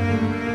Amen.